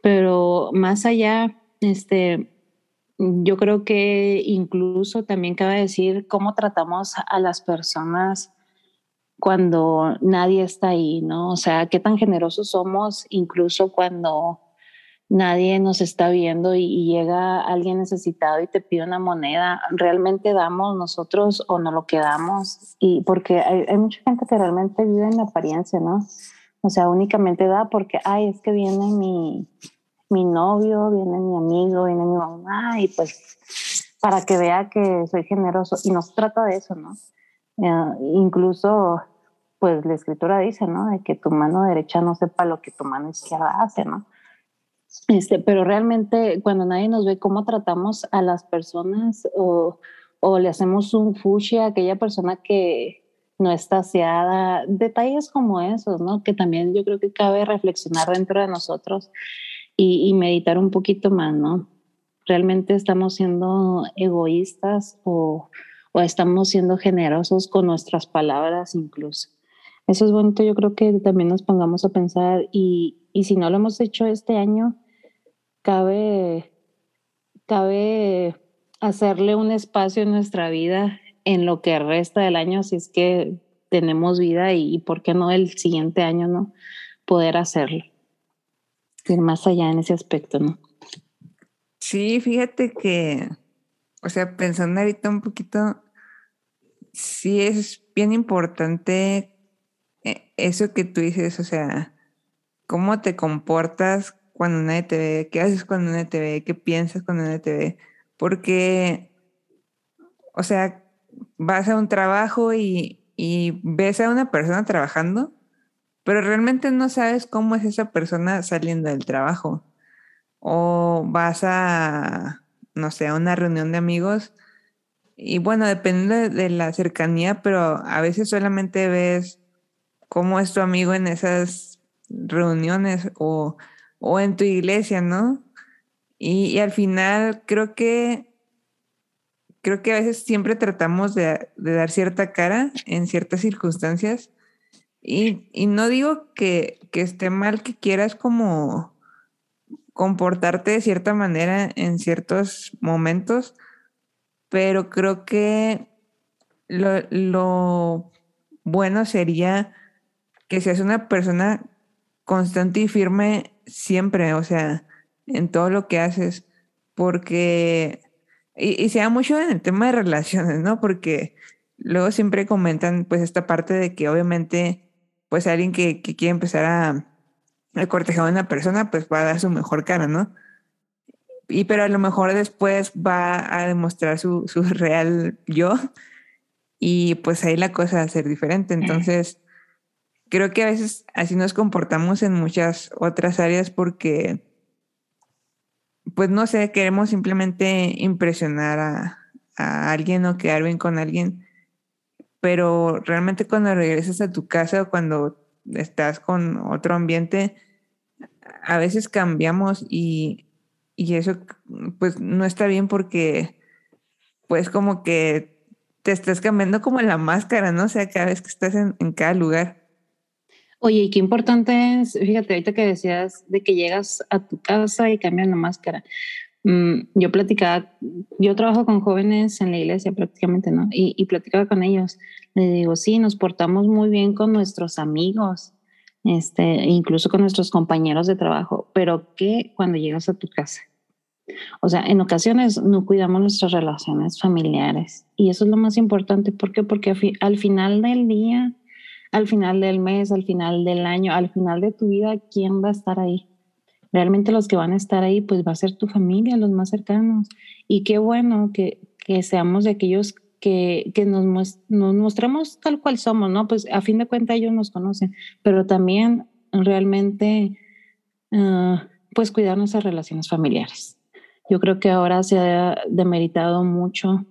pero más allá, este, yo creo que incluso también cabe decir cómo tratamos a las personas cuando nadie está ahí, ¿no? O sea, qué tan generosos somos incluso cuando nadie nos está viendo y, llega alguien necesitado y te pide una moneda, ¿realmente damos nosotros o no lo quedamos? Y porque hay, mucha gente que realmente vive en apariencia, ¿no? O sea, únicamente da porque, ay, es que viene mi, mi novio, viene mi amigo, viene mi mamá y pues para que vea que soy generoso. Y no se trata de eso, ¿no? Eh, incluso pues la escritura dice, ¿no? De que tu mano derecha no sepa lo que tu mano izquierda hace, ¿no? Este, pero realmente cuando nadie nos ve cómo tratamos a las personas o, o le hacemos un fushi a aquella persona que no está aseada, detalles como esos, ¿no? Que también yo creo que cabe reflexionar dentro de nosotros y, y meditar un poquito más, ¿no? ¿Realmente estamos siendo egoístas o, o estamos siendo generosos con nuestras palabras incluso? Eso es bonito, yo creo que también nos pongamos a pensar y, y si no lo hemos hecho este año, cabe, cabe hacerle un espacio en nuestra vida en lo que resta del año, si es que tenemos vida y, por qué no el siguiente año, ¿no? Poder hacerlo. Ir más allá en ese aspecto, ¿no? Sí, fíjate que, o sea, pensando ahorita un poquito, sí es bien importante e, eso que tú dices, o sea, cómo te comportas cuando nadie te ve, qué haces cuando nadie te ve, qué piensas cuando nadie te ve, porque, o sea, vas a un trabajo y, y ves a una persona trabajando, pero realmente no sabes cómo es esa persona saliendo del trabajo. O vas a, no sé, a una reunión de amigos y bueno, depende de la cercanía, pero a veces solamente ves cómo es tu amigo en esas reuniones o, en tu iglesia, ¿no? Y, al final creo que creo que a veces siempre tratamos de, dar cierta cara en ciertas circunstancias. Y, no digo que, que, esté mal que quieras como comportarte de cierta manera en ciertos momentos, pero creo que lo, bueno sería que seas una persona constante y firme siempre, o sea, en todo lo que haces, porque y, y se da mucho en el tema de relaciones, ¿no? Porque luego siempre comentan pues esta parte de que obviamente pues alguien que, que quiere empezar a, a cortejar a una persona pues va a dar su mejor cara, ¿no? Y pero a lo mejor después va a demostrar su, su real yo y pues ahí la cosa va a ser diferente. Entonces, creo que a veces así nos comportamos en muchas otras áreas porque, pues no sé, queremos simplemente impresionar a, a alguien o quedar bien con alguien, pero realmente cuando regresas a tu casa o cuando estás con otro ambiente, a veces cambiamos y, y eso pues no está bien porque pues como que te estás cambiando como la máscara, ¿no? O sea, cada vez que estás en, en cada lugar. Oye, y qué importante es, fíjate, ahorita que decías de que llegas a tu casa y cambian la máscara. Mm, yo platicaba, yo trabajo con jóvenes en la iglesia prácticamente, ¿no? Y, y platicaba con ellos. Les digo, sí, nos portamos muy bien con nuestros amigos, este, incluso con nuestros compañeros de trabajo, pero ¿qué cuando llegas a tu casa? O sea, en ocasiones no cuidamos nuestras relaciones familiares y eso es lo más importante. ¿Por qué? Porque al final del día, al final del mes, al final del año, al final de tu vida, ¿quién va a estar ahí? Realmente los que van a estar ahí, pues va a ser tu familia, los más cercanos. Y qué bueno que, que seamos de aquellos que, que nos, nos, mostremos tal cual somos, ¿no? Pues a fin de cuentas ellos nos conocen, pero también realmente, uh, pues cuidar nuestras relaciones familiares. Yo creo que ahora se ha demeritado mucho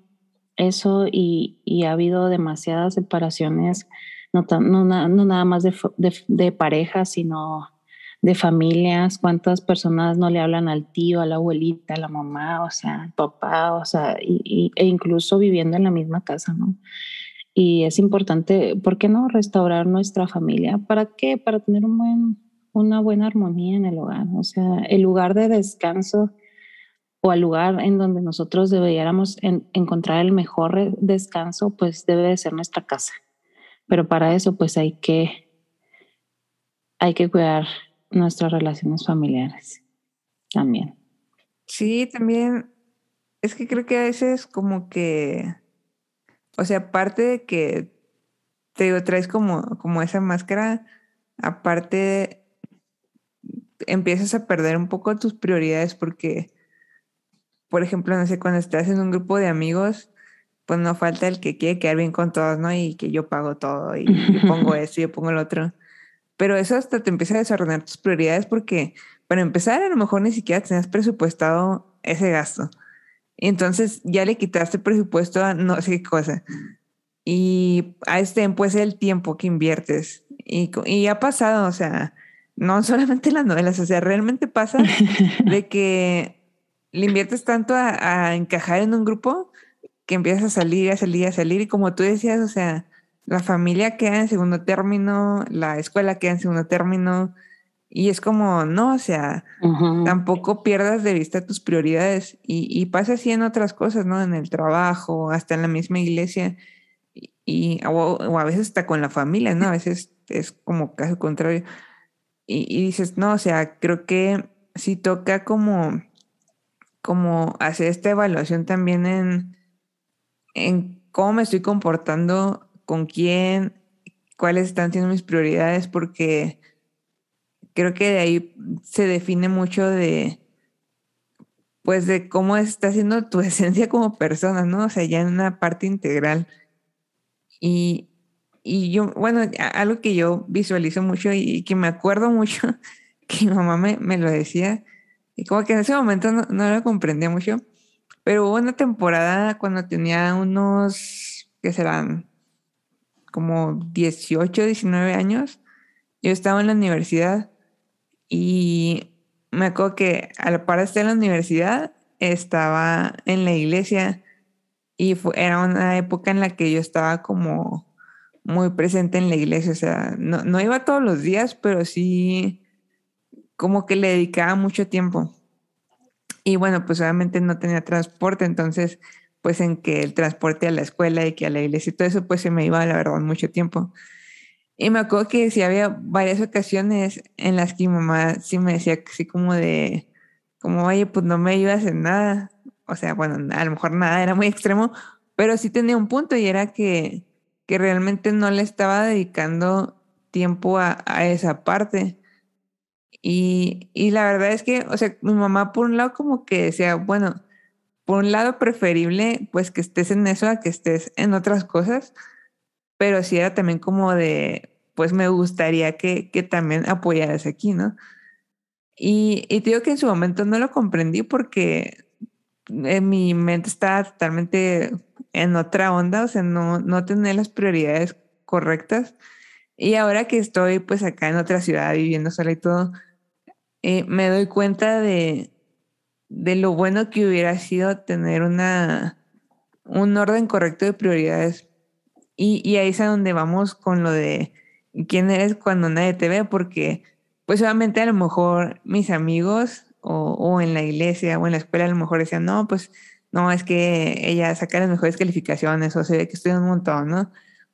eso y, y ha habido demasiadas separaciones, no, no, no nada más de, de, de parejas, sino de familias, cuántas personas no le hablan al tío, a la abuelita, a la mamá, o sea, al papá, o sea, y, e incluso viviendo en la misma casa, ¿no? Y es importante, ¿por qué no restaurar nuestra familia? ¿Para qué? Para tener un buen, una buena armonía en el hogar, o sea, el lugar de descanso o el lugar en donde nosotros deberíamos en, encontrar el mejor descanso, pues debe de ser nuestra casa. Pero para eso, pues hay que, hay que cuidar nuestras relaciones familiares también. Sí, también es que creo que a veces como que, o sea, aparte de que te digo, traes como, como esa máscara, aparte empiezas a perder un poco tus prioridades porque, por ejemplo, no sé, cuando estás en un grupo de amigos, pues no falta el que quiere quedar bien con todos, ¿no? Y que yo pago todo y yo pongo esto y yo pongo el otro. Pero eso hasta te empieza a desordenar tus prioridades porque, para empezar, a lo mejor ni siquiera tenías presupuestado ese gasto. Y entonces ya le quitaste presupuesto a no sé qué cosa. Y a este tiempo es el tiempo que inviertes. Y, y ha pasado, o sea, no solamente las novelas, o sea, realmente pasa de que le inviertes tanto a, a encajar en un grupo que empiezas a salir, a salir, a salir. Y como tú decías, o sea, la familia queda en segundo término, la escuela queda en segundo término, y es como, no, o sea, tampoco pierdas de vista tus prioridades y, pasa así en otras cosas, ¿no? En el trabajo, hasta en la misma iglesia, y, o, a veces hasta con la familia, ¿no? A veces es como caso contrario. Y, y dices, no, o sea, creo que sí toca como, como hacer esta evaluación también en, en cómo me estoy comportando con quién, cuáles están siendo mis prioridades, porque creo que de ahí se define mucho de, pues, de cómo está siendo tu esencia como persona, ¿no? O sea, ya en una parte integral. Y, y yo, bueno, algo que yo visualizo mucho y, que me acuerdo mucho, que mi mamá me, me, lo decía, y como que en ese momento no, lo comprendía mucho, pero hubo una temporada cuando tenía unos, ¿qué serán? Como 18, 19 años, yo estaba en la universidad y me acuerdo que al par de estar en la universidad, estaba en la iglesia y era una época en la que yo estaba como muy presente en la iglesia, o sea, no, no iba todos los días, pero sí como que le dedicaba mucho tiempo. Y bueno, pues obviamente no tenía transporte, entonces pues en que el transporte a la escuela y que a la iglesia y todo eso, pues se me iba, la verdad, mucho tiempo. Y me acuerdo que sí había varias ocasiones en las que mi mamá sí me decía así como de, como, oye, pues no me ayudas en nada. o sea, bueno, a lo mejor nada era muy extremo, pero sí tenía un punto y era que, que realmente no le estaba dedicando tiempo a, esa parte. Y, y, la verdad es que, o sea, mi mamá por un lado como que decía, bueno, por un lado preferible pues que estés en eso a que estés en otras cosas, pero sí era también como de, pues me gustaría que, que también apoyaras aquí, ¿no? Y, y te digo que en su momento no lo comprendí porque en mi mente estaba totalmente en otra onda, o sea, no, no tenía las prioridades correctas. Y ahora que estoy pues acá en otra ciudad viviendo sola y todo, eh, me doy cuenta de, de lo bueno que hubiera sido tener una, un orden correcto de prioridades. Y, y ahí es a donde vamos con lo de quién eres cuando nadie te ve, porque pues obviamente a lo mejor mis amigos o, o, en la iglesia o en la escuela a lo mejor decían, no, pues no, es que ella saca las mejores calificaciones o se ve que estudia un montón, ¿no?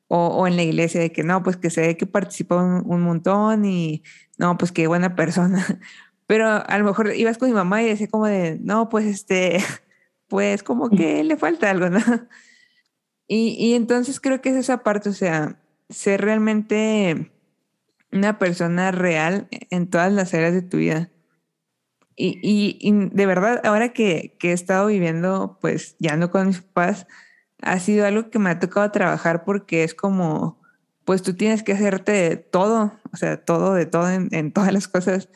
O, o en la iglesia de que no, pues que se ve que participa un, un montón y no, pues qué buena persona. Pero a lo mejor ibas con mi mamá y decía como de, no, pues este, pues como que le falta algo, ¿no? Y, y entonces creo que es esa parte, o sea, ser realmente una persona real en todas las áreas de tu vida. Y, y, de verdad, ahora que, que, he estado viviendo, pues ya no con mis papás, ha sido algo que me ha tocado trabajar porque es como, pues tú tienes que hacerte todo, o sea, todo de todo en, en todas las cosas.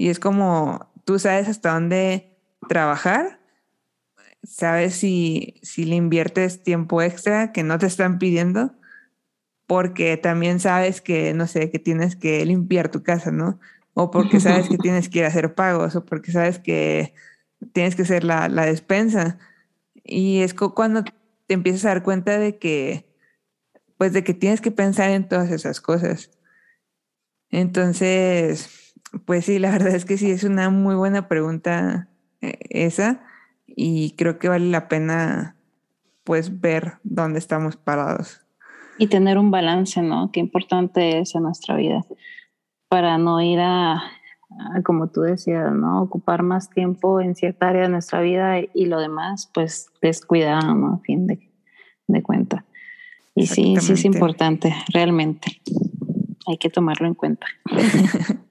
Y es como, tú sabes hasta dónde trabajar, sabes si, si le inviertes tiempo extra que no te están pidiendo porque también sabes que, no sé, que tienes que limpiar tu casa, ¿no? O porque sabes que tienes que ir a hacer pagos, o porque sabes que tienes que hacer la, la despensa. Y es cuando te empiezas a dar cuenta de que, pues de que tienes que pensar en todas esas cosas. Entonces, pues sí, la verdad es que sí, es una muy buena pregunta eh, esa y creo que vale la pena pues ver dónde estamos parados. Y tener un balance, ¿no? Qué importante es en nuestra vida para no ir a, como tú decías, ¿no? Ocupar más tiempo en cierta área de nuestra vida y lo demás, pues descuidar, ¿no? A fin de, de cuenta. Y sí, sí es importante, realmente. Hay que tomarlo en cuenta.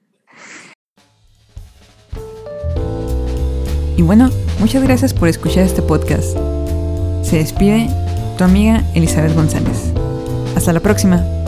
y bueno, muchas gracias por escuchar este podcast. Se despide tu amiga Elizabeth González. Hasta la próxima.